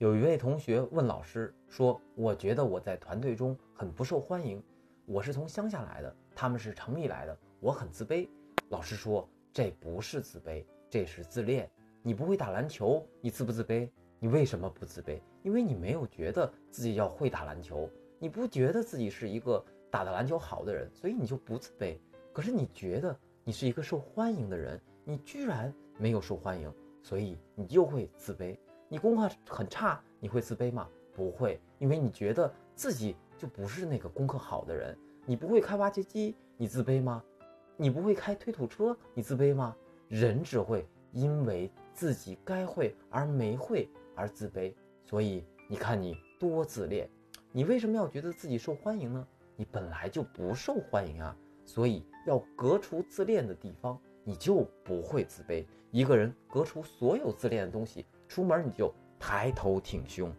有一位同学问老师说：“我觉得我在团队中很不受欢迎，我是从乡下来的，他们是城里来的，我很自卑。”老师说：“这不是自卑，这是自恋。你不会打篮球，你自不自卑？你为什么不自卑？因为你没有觉得自己要会打篮球，你不觉得自己是一个打的篮球好的人，所以你就不自卑。可是你觉得你是一个受欢迎的人，你居然没有受欢迎，所以你就会自卑。”你功课很差，你会自卑吗？不会，因为你觉得自己就不是那个功课好的人。你不会开挖掘机，你自卑吗？你不会开推土车，你自卑吗？人只会因为自己该会而没会而自卑。所以你看你多自恋，你为什么要觉得自己受欢迎呢？你本来就不受欢迎啊！所以要革除自恋的地方，你就不会自卑。一个人隔除所有自恋的东西。出门你就抬头挺胸。